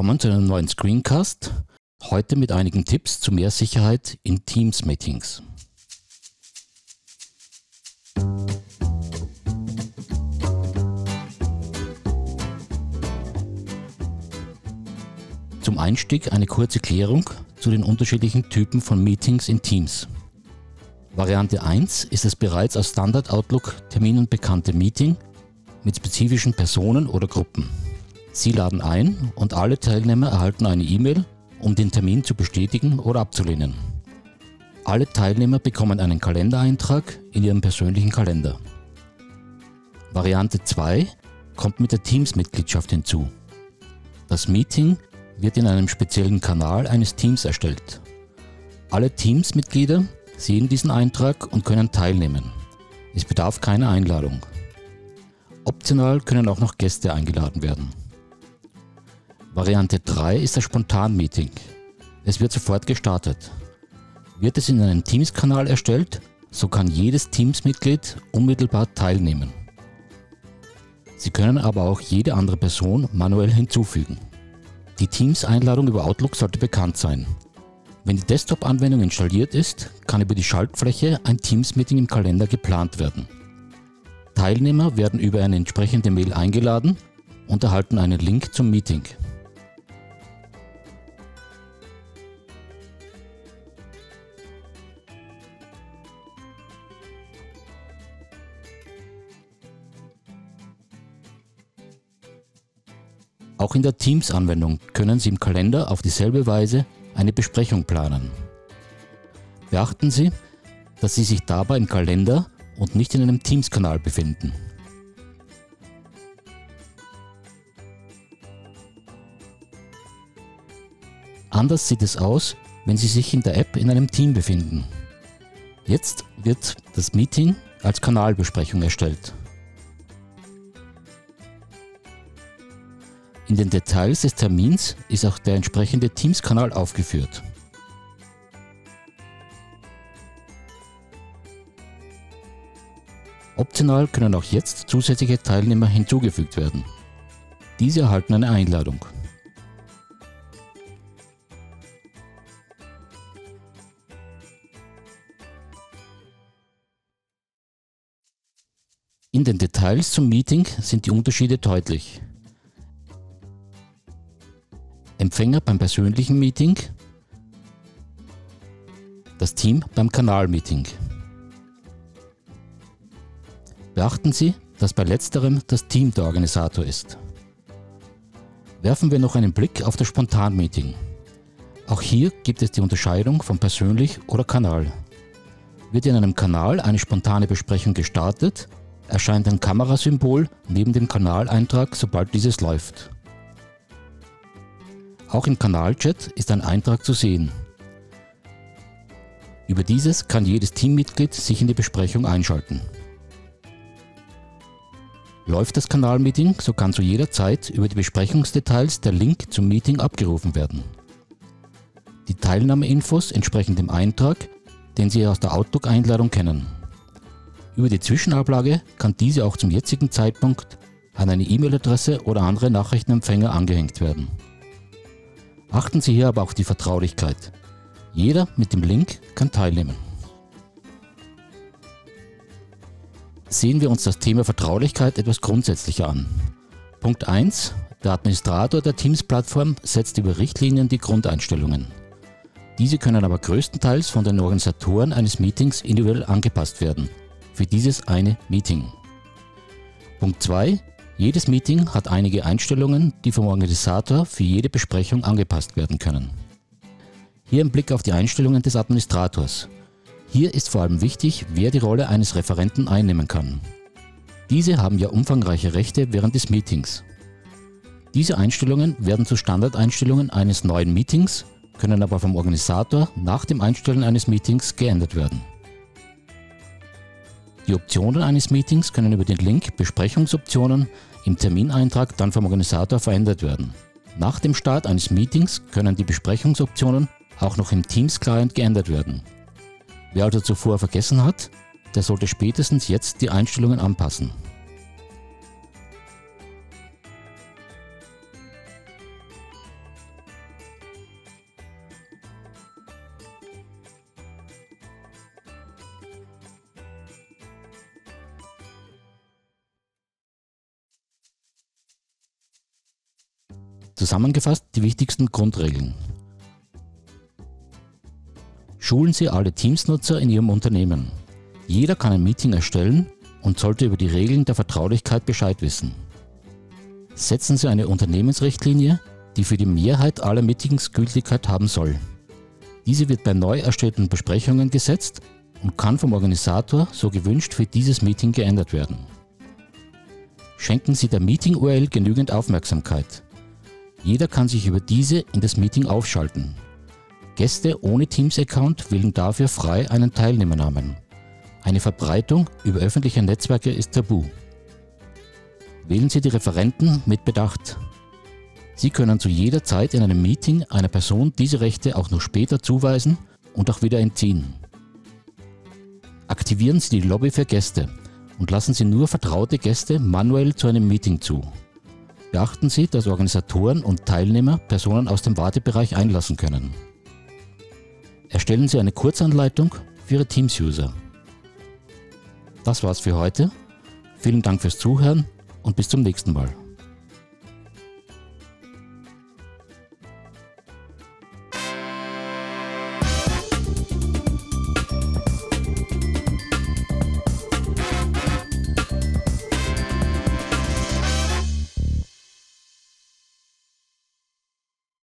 willkommen zu einem neuen Screencast. Heute mit einigen Tipps zu mehr Sicherheit in Teams-Meetings. Zum Einstieg eine kurze Klärung zu den unterschiedlichen Typen von Meetings in Teams. Variante 1 ist das bereits aus Standard Outlook Terminen bekannte Meeting mit spezifischen Personen oder Gruppen. Sie laden ein und alle Teilnehmer erhalten eine E-Mail, um den Termin zu bestätigen oder abzulehnen. Alle Teilnehmer bekommen einen Kalendereintrag in ihrem persönlichen Kalender. Variante 2 kommt mit der Teams-Mitgliedschaft hinzu. Das Meeting wird in einem speziellen Kanal eines Teams erstellt. Alle Teams-Mitglieder sehen diesen Eintrag und können teilnehmen. Es bedarf keiner Einladung. Optional können auch noch Gäste eingeladen werden. Variante 3 ist das Spontan-Meeting. Es wird sofort gestartet. Wird es in einem Teams-Kanal erstellt, so kann jedes Teams-Mitglied unmittelbar teilnehmen. Sie können aber auch jede andere Person manuell hinzufügen. Die Teams-Einladung über Outlook sollte bekannt sein. Wenn die Desktop-Anwendung installiert ist, kann über die Schaltfläche ein Teams-Meeting im Kalender geplant werden. Teilnehmer werden über eine entsprechende Mail eingeladen und erhalten einen Link zum Meeting. Auch in der Teams-Anwendung können Sie im Kalender auf dieselbe Weise eine Besprechung planen. Beachten Sie, dass Sie sich dabei im Kalender und nicht in einem Teams-Kanal befinden. Anders sieht es aus, wenn Sie sich in der App in einem Team befinden. Jetzt wird das Meeting als Kanalbesprechung erstellt. In den Details des Termins ist auch der entsprechende Teams-Kanal aufgeführt. Optional können auch jetzt zusätzliche Teilnehmer hinzugefügt werden. Diese erhalten eine Einladung. In den Details zum Meeting sind die Unterschiede deutlich. Empfänger beim persönlichen Meeting, das Team beim Kanalmeeting. Beachten Sie, dass bei letzterem das Team der Organisator ist. Werfen wir noch einen Blick auf das Spontanmeeting. Auch hier gibt es die Unterscheidung von persönlich oder Kanal. Wird in einem Kanal eine spontane Besprechung gestartet, erscheint ein Kamerasymbol neben dem Kanaleintrag, sobald dieses läuft. Auch im Kanalchat ist ein Eintrag zu sehen. Über dieses kann jedes Teammitglied sich in die Besprechung einschalten. Läuft das Kanalmeeting, so kann zu jeder Zeit über die Besprechungsdetails der Link zum Meeting abgerufen werden. Die Teilnahmeinfos entsprechen dem Eintrag, den Sie aus der Outlook-Einladung kennen. Über die Zwischenablage kann diese auch zum jetzigen Zeitpunkt an eine E-Mail-Adresse oder andere Nachrichtenempfänger angehängt werden. Achten Sie hier aber auf die Vertraulichkeit. Jeder mit dem Link kann teilnehmen. Sehen wir uns das Thema Vertraulichkeit etwas grundsätzlicher an. Punkt 1. Der Administrator der Teams-Plattform setzt über Richtlinien die Grundeinstellungen. Diese können aber größtenteils von den Organisatoren eines Meetings individuell angepasst werden. Für dieses eine Meeting. Punkt 2. Jedes Meeting hat einige Einstellungen, die vom Organisator für jede Besprechung angepasst werden können. Hier ein Blick auf die Einstellungen des Administrators. Hier ist vor allem wichtig, wer die Rolle eines Referenten einnehmen kann. Diese haben ja umfangreiche Rechte während des Meetings. Diese Einstellungen werden zu Standardeinstellungen eines neuen Meetings, können aber vom Organisator nach dem Einstellen eines Meetings geändert werden. Die Optionen eines Meetings können über den Link Besprechungsoptionen im Termineintrag dann vom Organisator verändert werden. Nach dem Start eines Meetings können die Besprechungsoptionen auch noch im Teams-Client geändert werden. Wer also zuvor vergessen hat, der sollte spätestens jetzt die Einstellungen anpassen. Zusammengefasst die wichtigsten Grundregeln. Schulen Sie alle Teams-Nutzer in Ihrem Unternehmen. Jeder kann ein Meeting erstellen und sollte über die Regeln der Vertraulichkeit Bescheid wissen. Setzen Sie eine Unternehmensrichtlinie, die für die Mehrheit aller Meetings Gültigkeit haben soll. Diese wird bei neu erstellten Besprechungen gesetzt und kann vom Organisator so gewünscht für dieses Meeting geändert werden. Schenken Sie der Meeting-URL genügend Aufmerksamkeit. Jeder kann sich über diese in das Meeting aufschalten. Gäste ohne Teams-Account wählen dafür frei einen Teilnehmernamen. Eine Verbreitung über öffentliche Netzwerke ist tabu. Wählen Sie die Referenten mit Bedacht. Sie können zu jeder Zeit in einem Meeting einer Person diese Rechte auch noch später zuweisen und auch wieder entziehen. Aktivieren Sie die Lobby für Gäste und lassen Sie nur vertraute Gäste manuell zu einem Meeting zu. Beachten Sie, dass Organisatoren und Teilnehmer Personen aus dem Wartebereich einlassen können. Erstellen Sie eine Kurzanleitung für Ihre Teams-User. Das war's für heute. Vielen Dank fürs Zuhören und bis zum nächsten Mal.